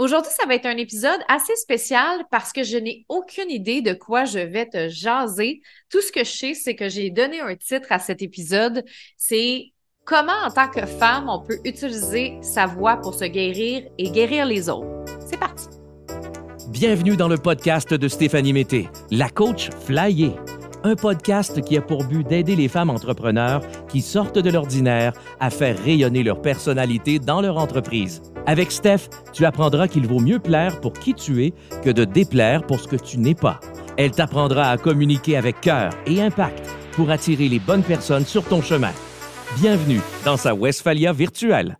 Aujourd'hui, ça va être un épisode assez spécial parce que je n'ai aucune idée de quoi je vais te jaser. Tout ce que je sais, c'est que j'ai donné un titre à cet épisode. C'est comment, en tant que femme, on peut utiliser sa voix pour se guérir et guérir les autres. C'est parti. Bienvenue dans le podcast de Stéphanie Mété, la coach flyée un podcast qui a pour but d'aider les femmes entrepreneurs qui sortent de l'ordinaire à faire rayonner leur personnalité dans leur entreprise. Avec Steph, tu apprendras qu'il vaut mieux plaire pour qui tu es que de déplaire pour ce que tu n'es pas. Elle t'apprendra à communiquer avec cœur et impact pour attirer les bonnes personnes sur ton chemin. Bienvenue dans sa Westphalia virtuelle.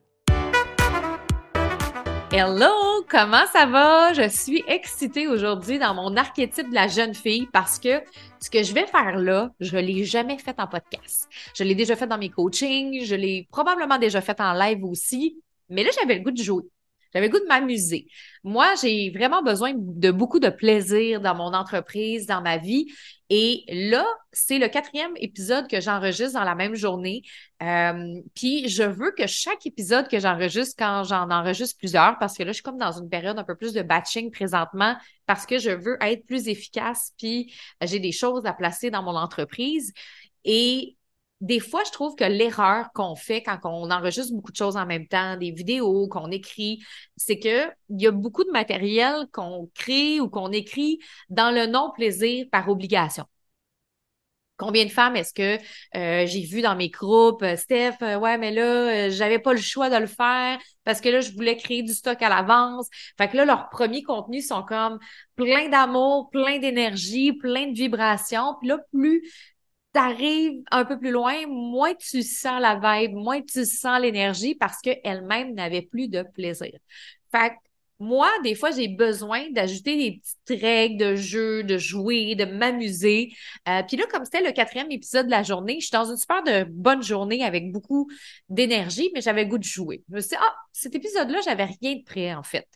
Hello, comment ça va? Je suis excitée aujourd'hui dans mon archétype de la jeune fille parce que ce que je vais faire là, je ne l'ai jamais fait en podcast. Je l'ai déjà fait dans mes coachings, je l'ai probablement déjà fait en live aussi, mais là, j'avais le goût de jouer. J'avais le goût de m'amuser. Moi, j'ai vraiment besoin de beaucoup de plaisir dans mon entreprise, dans ma vie. Et là, c'est le quatrième épisode que j'enregistre dans la même journée. Euh, puis je veux que chaque épisode que j'enregistre, quand j'en enregistre plusieurs, parce que là, je suis comme dans une période un peu plus de batching présentement, parce que je veux être plus efficace, puis j'ai des choses à placer dans mon entreprise. Et des fois, je trouve que l'erreur qu'on fait quand on enregistre beaucoup de choses en même temps, des vidéos qu'on écrit, c'est qu'il y a beaucoup de matériel qu'on crée ou qu'on écrit dans le non-plaisir par obligation. Combien de femmes est-ce que euh, j'ai vu dans mes groupes, euh, Steph, euh, ouais, mais là, j'avais pas le choix de le faire parce que là, je voulais créer du stock à l'avance. Fait que là, leurs premiers contenus sont comme plein d'amour, plein d'énergie, plein de vibrations. Puis là, plus t'arrives un peu plus loin, moins tu sens la vibe, moins tu sens l'énergie parce qu'elle-même n'avait plus de plaisir. Fait moi, des fois, j'ai besoin d'ajouter des petites règles de jeu, de jouer, de m'amuser. Euh, puis là, comme c'était le quatrième épisode de la journée, je suis dans une super de bonne journée avec beaucoup d'énergie, mais j'avais goût de jouer. Je me suis dit, ah, cet épisode-là, j'avais rien de prêt, en fait.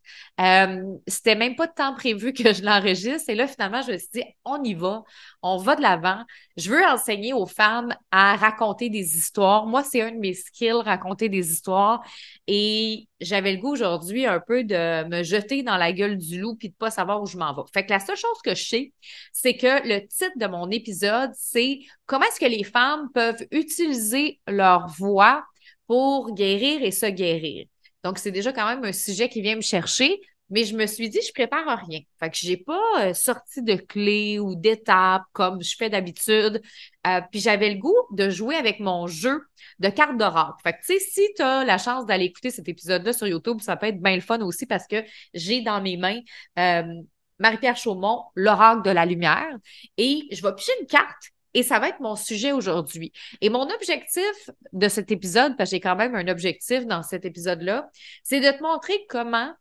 Euh, c'était même pas de temps prévu que je l'enregistre. Et là, finalement, je me suis dit, on y va, on va de l'avant. Je veux enseigner aux femmes à raconter des histoires. Moi, c'est un de mes skills, raconter des histoires. Et j'avais le goût aujourd'hui un peu de me jeter dans la gueule du loup puis de pas savoir où je m'en vais. Fait que la seule chose que je sais, c'est que le titre de mon épisode, c'est comment est-ce que les femmes peuvent utiliser leur voix pour guérir et se guérir. Donc, c'est déjà quand même un sujet qui vient me chercher. Mais je me suis dit, je prépare rien. Fait que j'ai pas euh, sorti de clés ou d'étapes comme je fais d'habitude. Euh, puis j'avais le goût de jouer avec mon jeu de cartes d'oracle. Fait que tu sais, si tu as la chance d'aller écouter cet épisode-là sur YouTube, ça peut être bien le fun aussi parce que j'ai dans mes mains euh, Marie-Pierre Chaumont, l'oracle de la lumière. Et je vais piger une carte et ça va être mon sujet aujourd'hui. Et mon objectif de cet épisode, parce que j'ai quand même un objectif dans cet épisode-là, c'est de te montrer comment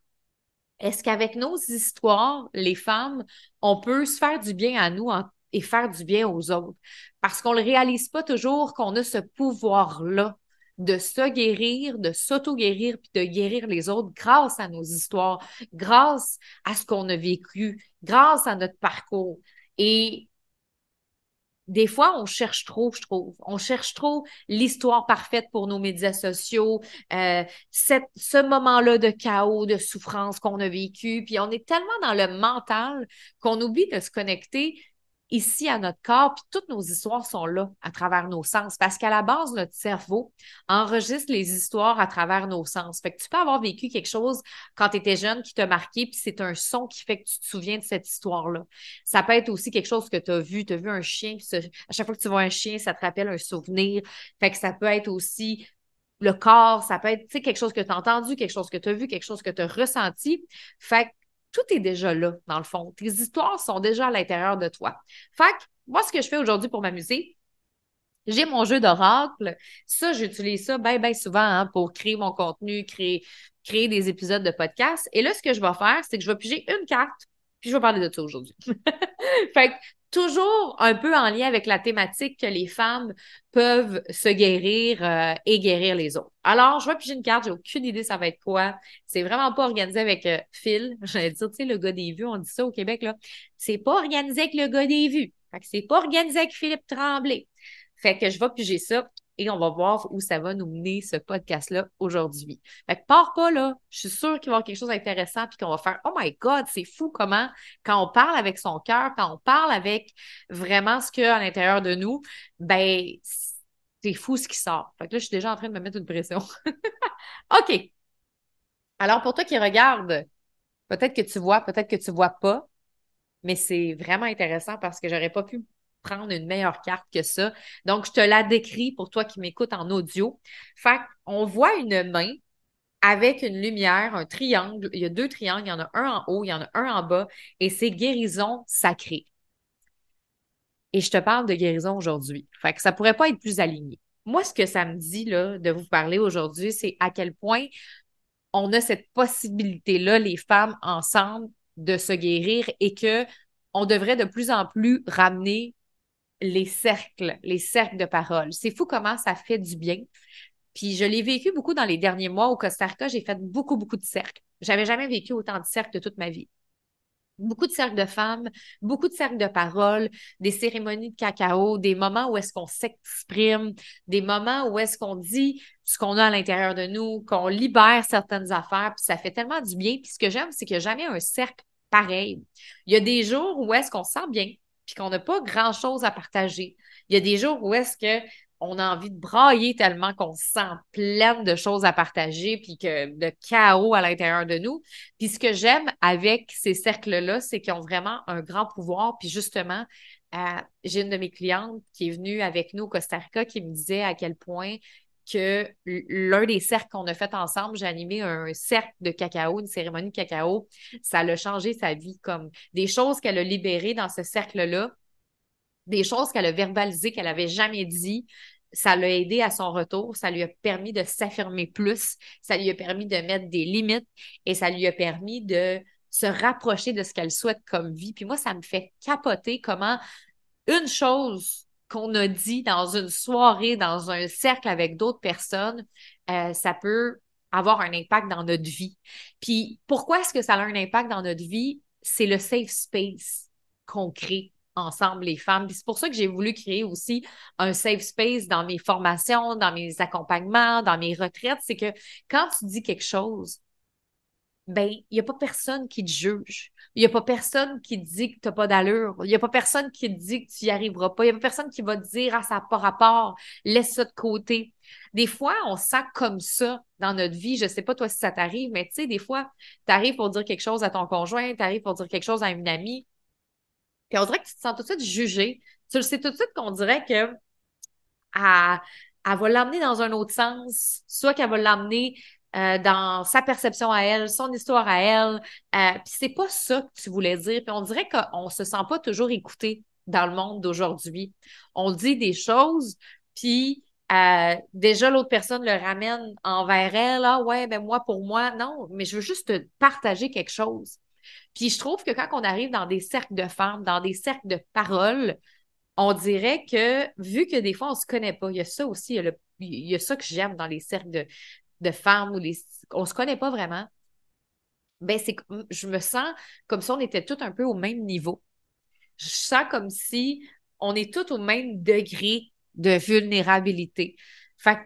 est-ce qu'avec nos histoires, les femmes, on peut se faire du bien à nous et faire du bien aux autres? Parce qu'on ne le réalise pas toujours qu'on a ce pouvoir-là de se guérir, de s'auto-guérir, puis de guérir les autres grâce à nos histoires, grâce à ce qu'on a vécu, grâce à notre parcours. Et des fois, on cherche trop, je trouve. On cherche trop l'histoire parfaite pour nos médias sociaux, euh, cette, ce moment-là de chaos, de souffrance qu'on a vécu. Puis on est tellement dans le mental qu'on oublie de se connecter ici à notre corps, puis toutes nos histoires sont là à travers nos sens. Parce qu'à la base, notre cerveau enregistre les histoires à travers nos sens. Fait que tu peux avoir vécu quelque chose quand tu étais jeune qui t'a marqué, puis c'est un son qui fait que tu te souviens de cette histoire-là. Ça peut être aussi quelque chose que tu as vu, tu as vu un chien, à chaque fois que tu vois un chien, ça te rappelle un souvenir. Fait que ça peut être aussi le corps, ça peut être quelque chose que tu as entendu, quelque chose que tu as vu, quelque chose que tu as ressenti. Fait que tout est déjà là, dans le fond. Tes histoires sont déjà à l'intérieur de toi. Fait que, moi, ce que je fais aujourd'hui pour m'amuser, j'ai mon jeu d'oracle. Ça, j'utilise ça bien, bien souvent hein, pour créer mon contenu, créer, créer des épisodes de podcast. Et là, ce que je vais faire, c'est que je vais piger une carte, puis je vais parler de ça aujourd'hui. fait que toujours un peu en lien avec la thématique que les femmes peuvent se guérir euh, et guérir les autres. Alors, je vais piger une carte, j'ai aucune idée ça va être quoi. C'est vraiment pas organisé avec euh, Phil. J'allais dire, tu sais, le gars des vues, on dit ça au Québec, là. C'est pas organisé avec le gars des vues. Fait que c'est pas organisé avec Philippe Tremblay. Fait que je vais piger ça. Et on va voir où ça va nous mener ce podcast-là aujourd'hui. Fait que pars pas là, je suis sûre qu'il va y avoir quelque chose d'intéressant puis qu'on va faire Oh my God, c'est fou comment, quand on parle avec son cœur, quand on parle avec vraiment ce qu'il y a à l'intérieur de nous, ben, c'est fou ce qui sort. Fait que là, je suis déjà en train de me mettre une pression. OK. Alors, pour toi qui regarde, peut-être que tu vois, peut-être que tu vois pas, mais c'est vraiment intéressant parce que j'aurais pas pu prendre une meilleure carte que ça. Donc, je te la décris pour toi qui m'écoutes en audio. Fait on voit une main avec une lumière, un triangle. Il y a deux triangles, il y en a un en haut, il y en a un en bas, et c'est guérison sacrée. Et je te parle de guérison aujourd'hui. Fait que ça pourrait pas être plus aligné. Moi, ce que ça me dit là, de vous parler aujourd'hui, c'est à quel point on a cette possibilité-là, les femmes ensemble, de se guérir et que on devrait de plus en plus ramener les cercles, les cercles de parole. C'est fou comment ça fait du bien. Puis je l'ai vécu beaucoup dans les derniers mois au Costa Rica. J'ai fait beaucoup, beaucoup de cercles. J'avais jamais vécu autant de cercles de toute ma vie. Beaucoup de cercles de femmes, beaucoup de cercles de parole, des cérémonies de cacao, des moments où est-ce qu'on s'exprime, des moments où est-ce qu'on dit ce qu'on a à l'intérieur de nous, qu'on libère certaines affaires, puis ça fait tellement du bien. Puis ce que j'aime, c'est que jamais un cercle pareil. Il y a des jours où est-ce qu'on se sent bien, puis qu'on n'a pas grand-chose à partager. Il y a des jours où est-ce que on a envie de brailler tellement qu'on se sent plein de choses à partager, puis que de chaos à l'intérieur de nous. Puis ce que j'aime avec ces cercles-là, c'est qu'ils ont vraiment un grand pouvoir. Puis justement, euh, j'ai une de mes clientes qui est venue avec nous au Costa Rica qui me disait à quel point que l'un des cercles qu'on a fait ensemble, j'ai animé un cercle de cacao, une cérémonie de cacao. Ça a changé sa vie, comme des choses qu'elle a libérées dans ce cercle-là, des choses qu'elle a verbalisées, qu'elle n'avait jamais dit. Ça l'a aidé à son retour, ça lui a permis de s'affirmer plus, ça lui a permis de mettre des limites et ça lui a permis de se rapprocher de ce qu'elle souhaite comme vie. Puis moi, ça me fait capoter comment une chose qu'on a dit dans une soirée, dans un cercle avec d'autres personnes, euh, ça peut avoir un impact dans notre vie. Puis pourquoi est-ce que ça a un impact dans notre vie? C'est le safe space qu'on crée ensemble les femmes. C'est pour ça que j'ai voulu créer aussi un safe space dans mes formations, dans mes accompagnements, dans mes retraites. C'est que quand tu dis quelque chose, ben, il n'y a pas personne qui te juge. Il n'y a pas personne qui te dit que tu n'as pas d'allure. Il n'y a pas personne qui te dit que tu n'y arriveras pas. Il n'y a pas personne qui va te dire, ah, ça n'a pas rapport, laisse ça de côté. Des fois, on sent comme ça dans notre vie. Je ne sais pas toi si ça t'arrive, mais tu sais, des fois, tu arrives pour dire quelque chose à ton conjoint, tu arrives pour dire quelque chose à une amie, puis on dirait que tu te sens tout de suite jugé. Tu le sais tout de suite qu'on dirait que elle, elle va l'emmener dans un autre sens, soit qu'elle va l'emmener euh, dans sa perception à elle, son histoire à elle. Euh, puis c'est pas ça que tu voulais dire. Puis on dirait qu'on se sent pas toujours écouté dans le monde d'aujourd'hui. On dit des choses, puis euh, déjà l'autre personne le ramène envers elle. Ah ouais, ben moi pour moi, non, mais je veux juste te partager quelque chose. Puis je trouve que quand on arrive dans des cercles de femmes, dans des cercles de paroles, on dirait que, vu que des fois, on se connaît pas, il y a ça aussi, il y a, ça que j'aime dans les cercles de, de femmes ou les, on se connaît pas vraiment, ben c'est, je me sens comme si on était tous un peu au même niveau. Je sens comme si on est tous au même degré de vulnérabilité. Fait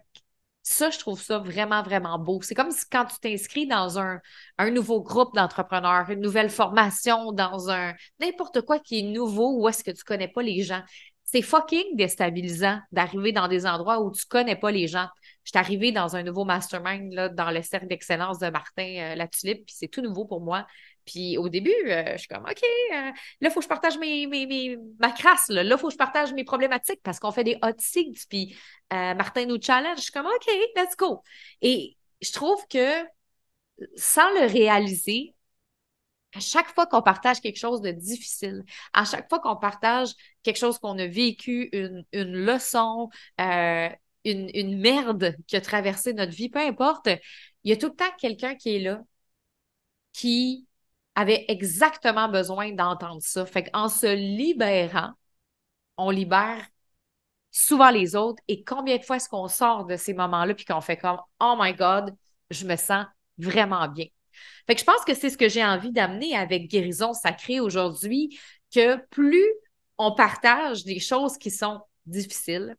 ça, je trouve ça vraiment, vraiment beau. C'est comme si quand tu t'inscris dans un, un nouveau groupe d'entrepreneurs, une nouvelle formation, dans un n'importe quoi qui est nouveau, où est-ce que tu connais pas les gens. C'est fucking déstabilisant d'arriver dans des endroits où tu connais pas les gens. Je suis arrivée dans un nouveau mastermind là, dans le cercle d'excellence de Martin euh, La Tulipe, puis c'est tout nouveau pour moi. Puis au début, euh, je suis comme, OK, euh, là, il faut que je partage mes, mes, ma crasse. Là, il faut que je partage mes problématiques parce qu'on fait des hot seats. Puis Martin nous challenge. Je suis comme, OK, let's go. Et je trouve que sans le réaliser, à chaque fois qu'on partage quelque chose de difficile, à chaque fois qu'on partage quelque chose qu'on a vécu, une, une leçon, une, merde qui a traversé notre vie, peu importe, il y a tout le temps quelqu'un qui est là, qui avait exactement besoin d'entendre ça. Fait qu'en se libérant, on libère souvent les autres. Et combien de fois est-ce qu'on sort de ces moments-là puis qu'on fait comme Oh my God, je me sens vraiment bien? Fait que je pense que c'est ce que j'ai envie d'amener avec Guérison Sacrée aujourd'hui, que plus on partage des choses qui sont difficiles,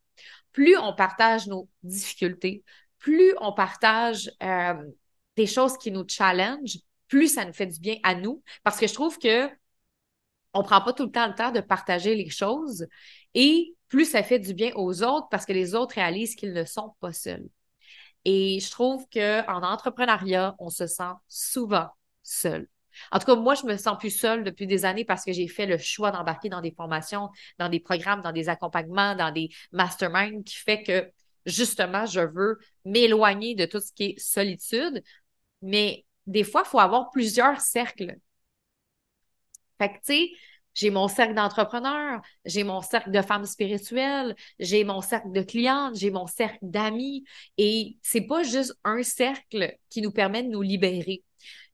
plus on partage nos difficultés, plus on partage euh, des choses qui nous challenge, plus ça nous fait du bien à nous. Parce que je trouve que on prend pas tout le temps le temps de partager les choses et plus ça fait du bien aux autres parce que les autres réalisent qu'ils ne sont pas seuls. Et je trouve qu'en entrepreneuriat, on se sent souvent seul. En tout cas, moi, je me sens plus seule depuis des années parce que j'ai fait le choix d'embarquer dans des formations, dans des programmes, dans des accompagnements, dans des masterminds qui fait que justement, je veux m'éloigner de tout ce qui est solitude. Mais des fois, il faut avoir plusieurs cercles. Fait tu sais, j'ai mon cercle d'entrepreneurs, j'ai mon cercle de femmes spirituelles, j'ai mon cercle de clientes, j'ai mon cercle d'amis. Et c'est pas juste un cercle qui nous permet de nous libérer.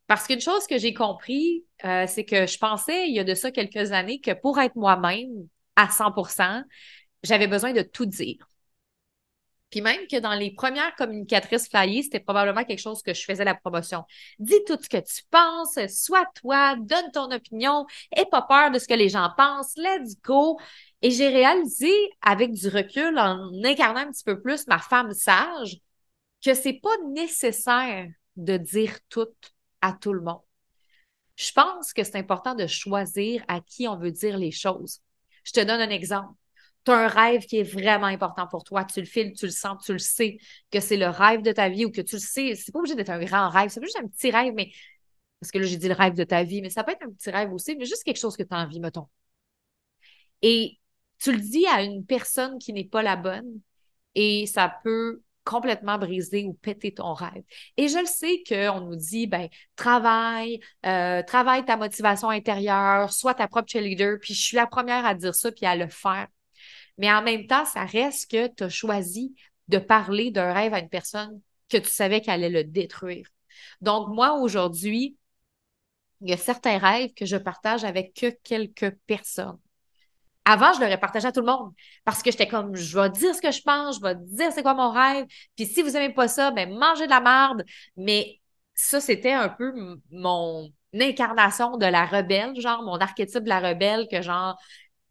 Parce qu'une chose que j'ai compris, euh, c'est que je pensais il y a de ça quelques années que pour être moi-même à 100% j'avais besoin de tout dire. Puis même que dans les premières communicatrices flyées, c'était probablement quelque chose que je faisais la promotion. Dis tout ce que tu penses, sois toi, donne ton opinion, aie pas peur de ce que les gens pensent, let's go. Et j'ai réalisé avec du recul, en incarnant un petit peu plus ma femme sage, que c'est pas nécessaire de dire tout à tout le monde. Je pense que c'est important de choisir à qui on veut dire les choses. Je te donne un exemple tu as un rêve qui est vraiment important pour toi, tu le files, tu le sens, tu le sais que c'est le rêve de ta vie ou que tu le sais, c'est pas obligé d'être un grand rêve, c'est juste un petit rêve, mais parce que là, j'ai dit le rêve de ta vie, mais ça peut être un petit rêve aussi, mais juste quelque chose que tu as envie, mettons. Et tu le dis à une personne qui n'est pas la bonne et ça peut complètement briser ou péter ton rêve. Et je le sais qu'on nous dit, ben, travaille, euh, travaille ta motivation intérieure, sois ta propre cheerleader, puis je suis la première à dire ça puis à le faire. Mais en même temps, ça reste que tu as choisi de parler d'un rêve à une personne que tu savais qu'elle allait le détruire. Donc, moi, aujourd'hui, il y a certains rêves que je partage avec que quelques personnes. Avant, je l'aurais partagé à tout le monde parce que j'étais comme, je vais dire ce que je pense, je vais dire c'est quoi mon rêve. Puis si vous n'aimez pas ça, ben mangez de la merde. Mais ça, c'était un peu mon incarnation de la rebelle, genre mon archétype de la rebelle que genre,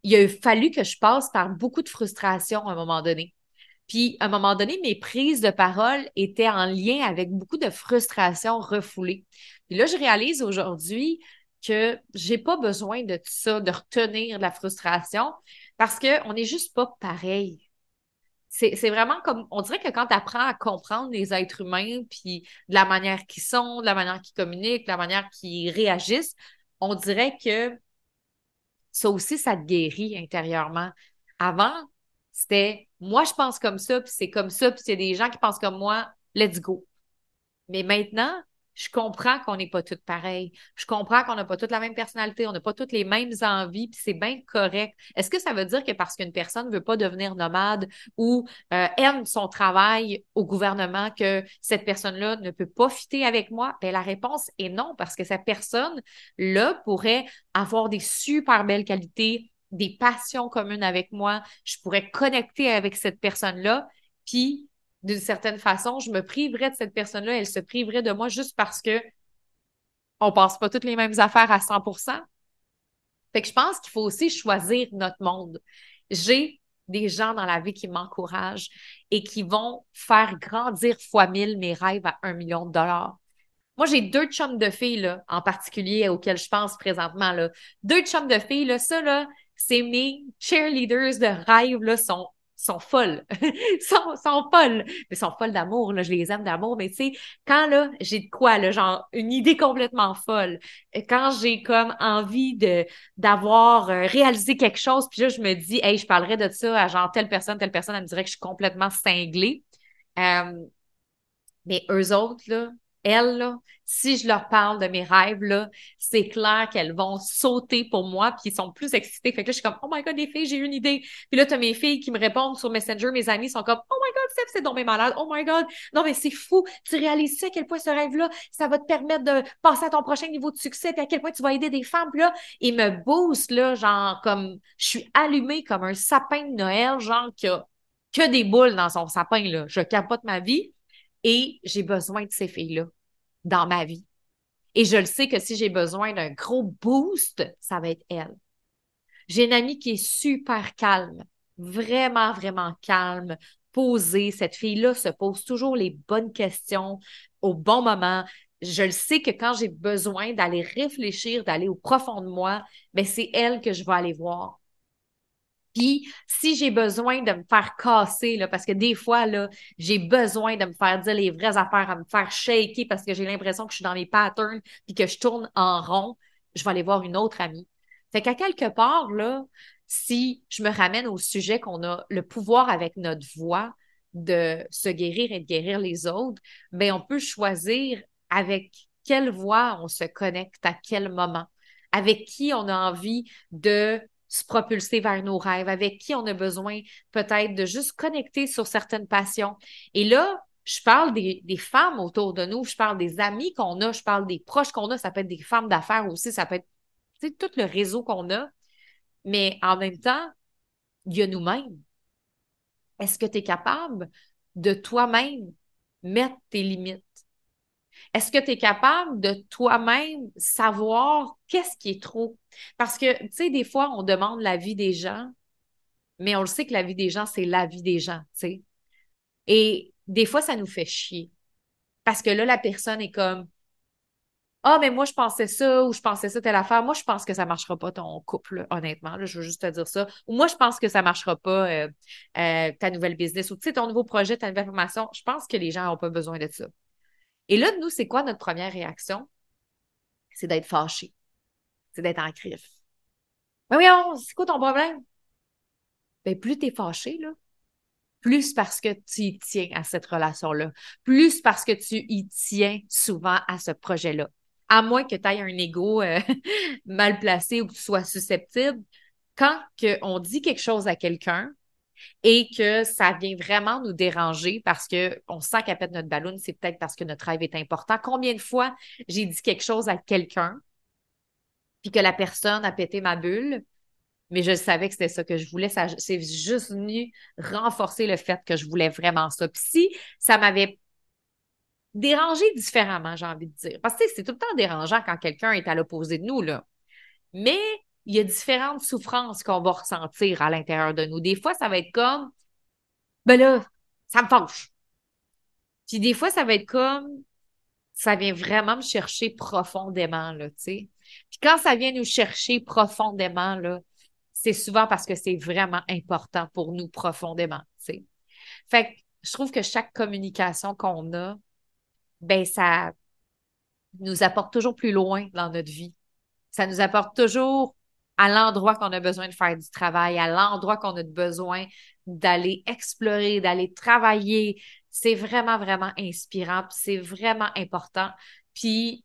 il a fallu que je passe par beaucoup de frustration à un moment donné. Puis, à un moment donné, mes prises de parole étaient en lien avec beaucoup de frustration refoulée. Puis là, je réalise aujourd'hui que j'ai pas besoin de ça, de retenir la frustration, parce qu'on n'est juste pas pareil. C'est vraiment comme, on dirait que quand tu apprends à comprendre les êtres humains, puis de la manière qu'ils sont, de la manière qu'ils communiquent, de la manière qu'ils réagissent, on dirait que ça aussi, ça te guérit intérieurement. Avant, c'était moi, je pense comme ça, puis c'est comme ça, puis c'est des gens qui pensent comme moi, let's go. Mais maintenant, je comprends qu'on n'est pas toutes pareilles. Je comprends qu'on n'a pas toutes la même personnalité, on n'a pas toutes les mêmes envies, puis c'est bien correct. Est-ce que ça veut dire que parce qu'une personne ne veut pas devenir nomade ou euh, aime son travail au gouvernement, que cette personne-là ne peut pas fitter avec moi? Bien, la réponse est non, parce que cette personne-là pourrait avoir des super belles qualités, des passions communes avec moi. Je pourrais connecter avec cette personne-là, puis d'une certaine façon, je me priverais de cette personne-là, elle se priverait de moi juste parce que on passe pas toutes les mêmes affaires à 100% Fait que je pense qu'il faut aussi choisir notre monde. J'ai des gens dans la vie qui m'encouragent et qui vont faire grandir fois mille mes rêves à un million de dollars. Moi, j'ai deux chums de filles, là, en particulier, auxquels je pense présentement, là. Deux chums de filles, là, ça, là, c'est mes cheerleaders de rêve, là, sont sont folles. sont, sont folles. Mais sont folles d'amour, là. Je les aime d'amour. Mais tu sais, quand là, j'ai de quoi, là, genre, une idée complètement folle. Quand j'ai comme envie de, d'avoir euh, réalisé quelque chose, puis là, je me dis, hey, je parlerais de ça à genre telle personne, telle personne, elle me dirait que je suis complètement cinglée. Euh, mais eux autres, là, elles, si je leur parle de mes rêves, là, c'est clair qu'elles vont sauter pour moi, puis ils sont plus excitées. Fait que là, je suis comme, oh my god, les filles, j'ai une idée. Puis là, tu as mes filles qui me répondent sur Messenger, mes amis sont comme, oh my god, Steph, c'est donc malade. Oh my god, non, mais c'est fou. Tu réalises à quel point ce rêve-là, ça va te permettre de passer à ton prochain niveau de succès, puis à quel point tu vas aider des femmes. Puis là, ils me boostent, là, genre, comme, je suis allumée comme un sapin de Noël, genre, qui a que des boules dans son sapin, là. Je capote ma vie. Et j'ai besoin de ces filles-là dans ma vie. Et je le sais que si j'ai besoin d'un gros boost, ça va être elle. J'ai une amie qui est super calme, vraiment, vraiment calme, posée. Cette fille-là se pose toujours les bonnes questions au bon moment. Je le sais que quand j'ai besoin d'aller réfléchir, d'aller au profond de moi, ben c'est elle que je vais aller voir. Puis, si j'ai besoin de me faire casser, là, parce que des fois, là, j'ai besoin de me faire dire les vraies affaires, à me faire shaker parce que j'ai l'impression que je suis dans mes patterns puis que je tourne en rond, je vais aller voir une autre amie. Fait qu'à quelque part, là, si je me ramène au sujet qu'on a le pouvoir avec notre voix de se guérir et de guérir les autres, bien, on peut choisir avec quelle voix on se connecte à quel moment, avec qui on a envie de se propulser vers nos rêves, avec qui on a besoin peut-être de juste connecter sur certaines passions. Et là, je parle des, femmes autour de nous, je parle des amis qu'on a, je parle des proches qu'on a, ça peut être des femmes d'affaires aussi, ça peut être tout le réseau qu'on a. Mais en même temps, il y a nous-mêmes. Est-ce que tu es capable de toi-même mettre tes limites? Est-ce que tu es capable de toi-même savoir qu'est-ce qui est trop? Parce que, tu sais, des fois, on demande la vie des gens, mais on le sait que la vie des gens, c'est la vie des gens, tu sais. Et des fois, ça nous fait chier. Parce que là, la personne est comme, ah, mais moi, je pensais ça ou je pensais ça, telle affaire. Moi, je pense que ça ne marchera pas ton couple, honnêtement. je veux juste te dire ça. Ou moi, je pense que ça ne marchera pas euh, euh, ta nouvelle business ou tu sais, ton nouveau projet, ta nouvelle formation. Je pense que les gens n'ont pas besoin de ça. Et là, nous, c'est quoi notre première réaction? C'est d'être fâché. C'est d'être en crise. Mais oui, c'est quoi ton problème? Ben, plus tu es fâché, là, plus parce que tu y tiens à cette relation-là, plus parce que tu y tiens souvent à ce projet-là. À moins que tu aies un ego euh, mal placé ou que tu sois susceptible, quand on dit quelque chose à quelqu'un, et que ça vient vraiment nous déranger parce qu'on sent qu'elle pète notre ballon, c'est peut-être parce que notre rêve est important. Combien de fois j'ai dit quelque chose à quelqu'un, puis que la personne a pété ma bulle, mais je savais que c'était ça que je voulais. C'est juste venu renforcer le fait que je voulais vraiment ça. Puis si ça m'avait dérangé différemment, j'ai envie de dire. Parce que c'est tout le temps dérangeant quand quelqu'un est à l'opposé de nous, là. Mais il y a différentes souffrances qu'on va ressentir à l'intérieur de nous. Des fois, ça va être comme, ben là, ça me fâche. Puis des fois, ça va être comme, ça vient vraiment me chercher profondément, là, tu sais. Puis quand ça vient nous chercher profondément, là, c'est souvent parce que c'est vraiment important pour nous profondément, tu sais. Fait que je trouve que chaque communication qu'on a, ben ça nous apporte toujours plus loin dans notre vie. Ça nous apporte toujours à l'endroit qu'on a besoin de faire du travail, à l'endroit qu'on a besoin d'aller explorer, d'aller travailler. C'est vraiment, vraiment inspirant, c'est vraiment important. Puis,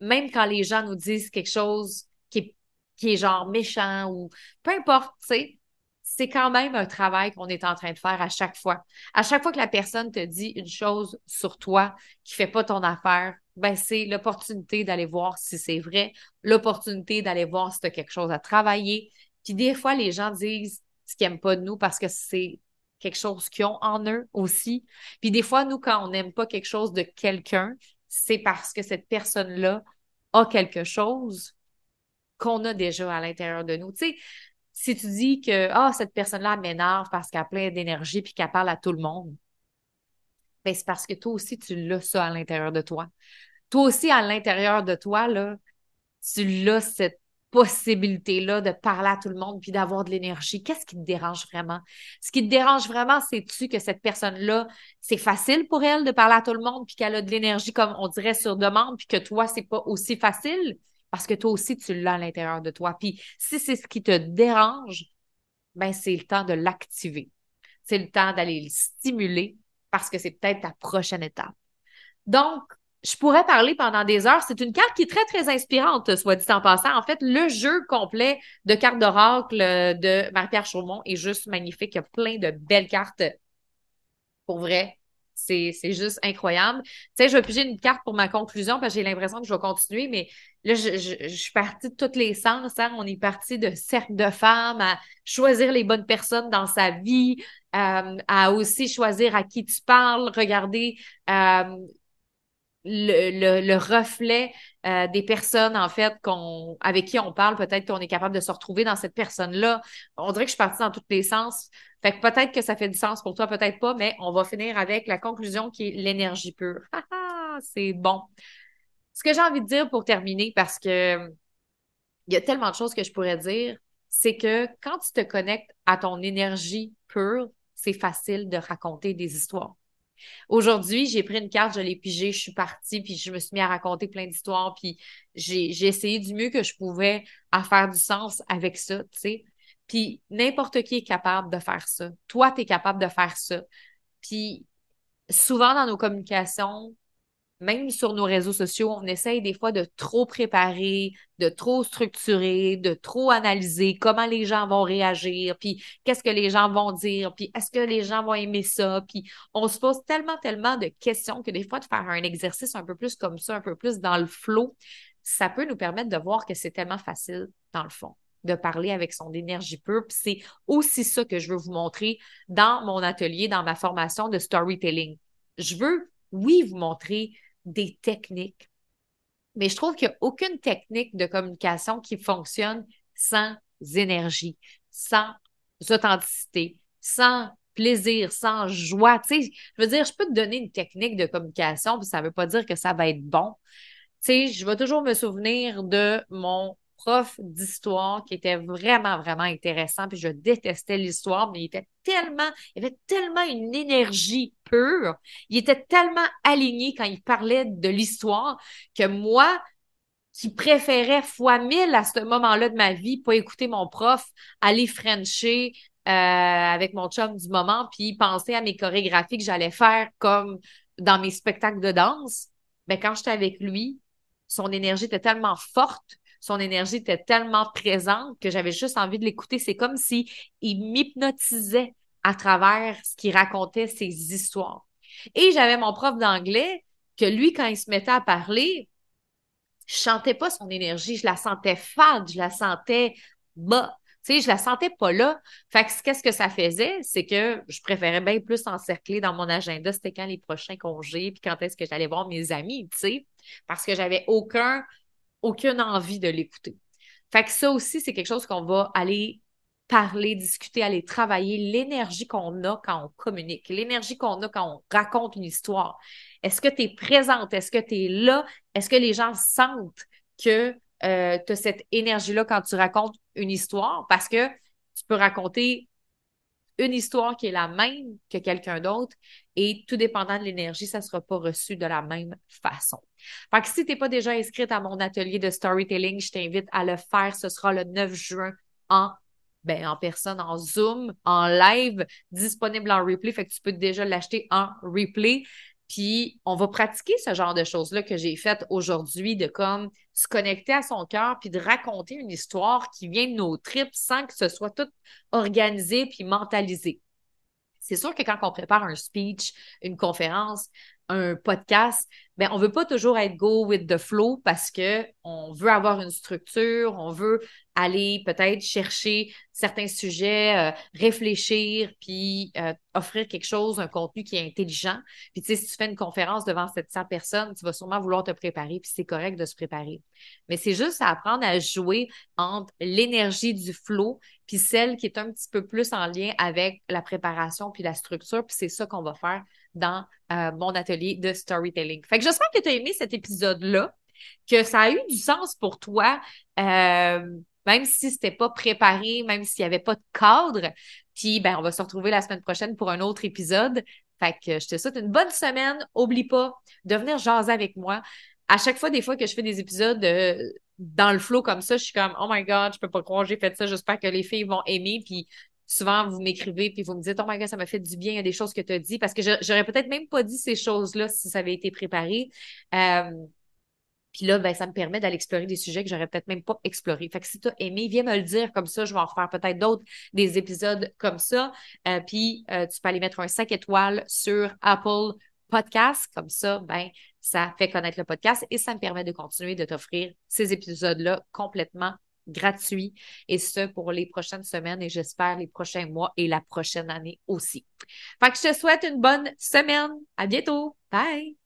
même quand les gens nous disent quelque chose qui est, qui est genre méchant ou peu importe, tu sais, c'est quand même un travail qu'on est en train de faire à chaque fois. À chaque fois que la personne te dit une chose sur toi qui fait pas ton affaire, ben c'est l'opportunité d'aller voir si c'est vrai, l'opportunité d'aller voir si tu as quelque chose à travailler. Puis des fois, les gens disent ce qu'ils n'aiment pas de nous parce que c'est quelque chose qu'ils ont en eux aussi. Puis des fois, nous, quand on n'aime pas quelque chose de quelqu'un, c'est parce que cette personne-là a quelque chose qu'on a déjà à l'intérieur de nous. Tu sais, si tu dis que ah, cette personne-là m'énerve parce qu'elle a plein d'énergie puis qu'elle parle à tout le monde, ben, c'est parce que toi aussi, tu l'as ça à l'intérieur de toi. Toi aussi, à l'intérieur de toi, là, tu l'as cette possibilité-là de parler à tout le monde puis d'avoir de l'énergie. Qu'est-ce qui te dérange vraiment? Ce qui te dérange vraiment, c'est-tu que cette personne-là, c'est facile pour elle de parler à tout le monde puis qu'elle a de l'énergie, comme on dirait, sur demande, puis que toi, c'est pas aussi facile? Parce que toi aussi, tu l'as à l'intérieur de toi. Puis si c'est ce qui te dérange, ben c'est le temps de l'activer. C'est le temps d'aller le stimuler parce que c'est peut-être ta prochaine étape. Donc, je pourrais parler pendant des heures. C'est une carte qui est très, très inspirante, soit dit en passant. En fait, le jeu complet de cartes d'oracle de Marie-Pierre Chaumont est juste magnifique. Il y a plein de belles cartes. Pour vrai, c'est juste incroyable. Tu sais, je vais piger une carte pour ma conclusion parce que j'ai l'impression que je vais continuer, mais là, je, je, suis partie de tous les sens. Hein. On est parti de cercle de femmes à choisir les bonnes personnes dans sa vie, euh, à aussi choisir à qui tu parles, regarder euh, le, reflet euh, des personnes, en fait, qu'on, avec qui on parle, peut-être qu'on est capable de se retrouver dans cette personne-là. On dirait que je suis partie dans tous les sens. Fait que peut-être que ça fait du sens pour toi, peut-être pas, mais on va finir avec la conclusion qui est l'énergie pure. c'est bon. Ce que j'ai envie de dire pour terminer, parce que il y a tellement de choses que je pourrais dire, c'est que quand tu te connectes à ton énergie pure, c'est facile de raconter des histoires. Aujourd'hui, j'ai pris une carte, je l'ai pigée, je suis partie, puis je me suis mis à raconter plein d'histoires, puis j'ai, essayé du mieux que je pouvais à faire du sens avec ça, tu sais. Puis n'importe qui est capable de faire ça. Toi, tu es capable de faire ça. Puis souvent dans nos communications, même sur nos réseaux sociaux, on essaye des fois de trop préparer, de trop structurer, de trop analyser comment les gens vont réagir, puis qu'est-ce que les gens vont dire, puis est-ce que les gens vont aimer ça, puis on se pose tellement, tellement de questions que des fois de faire un exercice un peu plus comme ça, un peu plus dans le flot, ça peut nous permettre de voir que c'est tellement facile dans le fond de parler avec son énergie pure. Puis c'est aussi ça que je veux vous montrer dans mon atelier, dans ma formation de storytelling. Je veux, oui, vous montrer des techniques. Mais je trouve qu'il n'y a aucune technique de communication qui fonctionne sans énergie, sans authenticité, sans plaisir, sans joie. Tu je veux dire, je peux te donner une technique de communication, puis ça ne veut pas dire que ça va être bon. Tu je vais toujours me souvenir de mon prof d'histoire qui était vraiment, vraiment intéressant. Puis je détestais l'histoire, mais il était tellement, il avait tellement une énergie pure. Il était tellement aligné quand il parlait de l'histoire que moi, qui préférais fois mille à ce moment-là de ma vie, pas écouter mon prof, aller frencher euh, avec mon chum du moment, puis penser à mes chorégraphies que j'allais faire comme dans mes spectacles de danse. Mais ben, quand j'étais avec lui, son énergie était tellement forte son énergie était tellement présente que j'avais juste envie de l'écouter. C'est comme si il m'hypnotisait à travers ce qu'il racontait, ses histoires. Et j'avais mon prof d'anglais que lui, quand il se mettait à parler, je chantais pas son énergie, je la sentais fade, je la sentais bas. Tu sais, je la sentais pas là. Fait que qu'est-ce que ça faisait? C'est que je préférais bien plus encercler dans mon agenda, c'était quand les prochains congés, puis quand est-ce que j'allais voir mes amis, tu sais, parce que j'avais aucun aucune envie de l'écouter. Fait que ça aussi, c'est quelque chose qu'on va aller parler, discuter, aller travailler, l'énergie qu'on a quand on communique, l'énergie qu'on a quand on raconte une histoire. Est-ce que tu es présente? Est-ce que tu es là? Est-ce que les gens sentent que euh, tu as cette énergie-là quand tu racontes une histoire? Parce que tu peux raconter une histoire qui est la même que quelqu'un d'autre et tout dépendant de l'énergie, ça ne sera pas reçu de la même façon. Fait que si tu n'es pas déjà inscrite à mon atelier de storytelling, je t'invite à le faire. Ce sera le 9 juin en ben, en personne, en Zoom, en live, disponible en replay. Fait tu peux déjà l'acheter en replay. Puis on va pratiquer ce genre de choses-là que j'ai faites aujourd'hui, de comme se connecter à son cœur, puis de raconter une histoire qui vient de nos tripes sans que ce soit tout organisé puis mentalisé. C'est sûr que quand on prépare un speech, une conférence, un podcast, ben on veut pas toujours être go with the flow parce que on veut avoir une structure, on veut aller peut-être chercher certains sujets, euh, réfléchir, puis euh, offrir quelque chose, un contenu qui est intelligent. Puis tu sais, si tu fais une conférence devant 700 personnes, tu vas sûrement vouloir te préparer, puis c'est correct de se préparer. Mais c'est juste à apprendre à jouer entre l'énergie du flow puis celle qui est un petit peu plus en lien avec la préparation puis la structure, puis c'est ça qu'on va faire dans euh, mon atelier de storytelling. Fait que j'espère que tu as aimé cet épisode-là, que ça a eu du sens pour toi, euh, même si c'était pas préparé, même s'il n'y avait pas de cadre. Puis, ben, on va se retrouver la semaine prochaine pour un autre épisode. Fait que je te souhaite une bonne semaine. Oublie pas de venir jaser avec moi. À chaque fois, des fois que je fais des épisodes euh, dans le flow comme ça, je suis comme, oh my God, je peux pas croire, j'ai fait ça. J'espère que les filles vont aimer. Puis, souvent, vous m'écrivez puis vous me dites, oh my God, ça m'a fait du bien, il y a des choses que tu as dit, parce que j'aurais peut-être même pas dit ces choses-là si ça avait été préparé. Euh, puis là, ben, ça me permet d'aller explorer des sujets que j'aurais peut-être même pas explorés. Fait que si tu as aimé, viens me le dire comme ça. Je vais en refaire peut-être d'autres, des épisodes comme ça. Euh, puis euh, tu peux aller mettre un 5 étoiles sur Apple Podcast. Comme ça, ben, ça fait connaître le podcast et ça me permet de continuer de t'offrir ces épisodes-là complètement gratuit et ce pour les prochaines semaines et j'espère les prochains mois et la prochaine année aussi. Fait que je te souhaite une bonne semaine. À bientôt. Bye!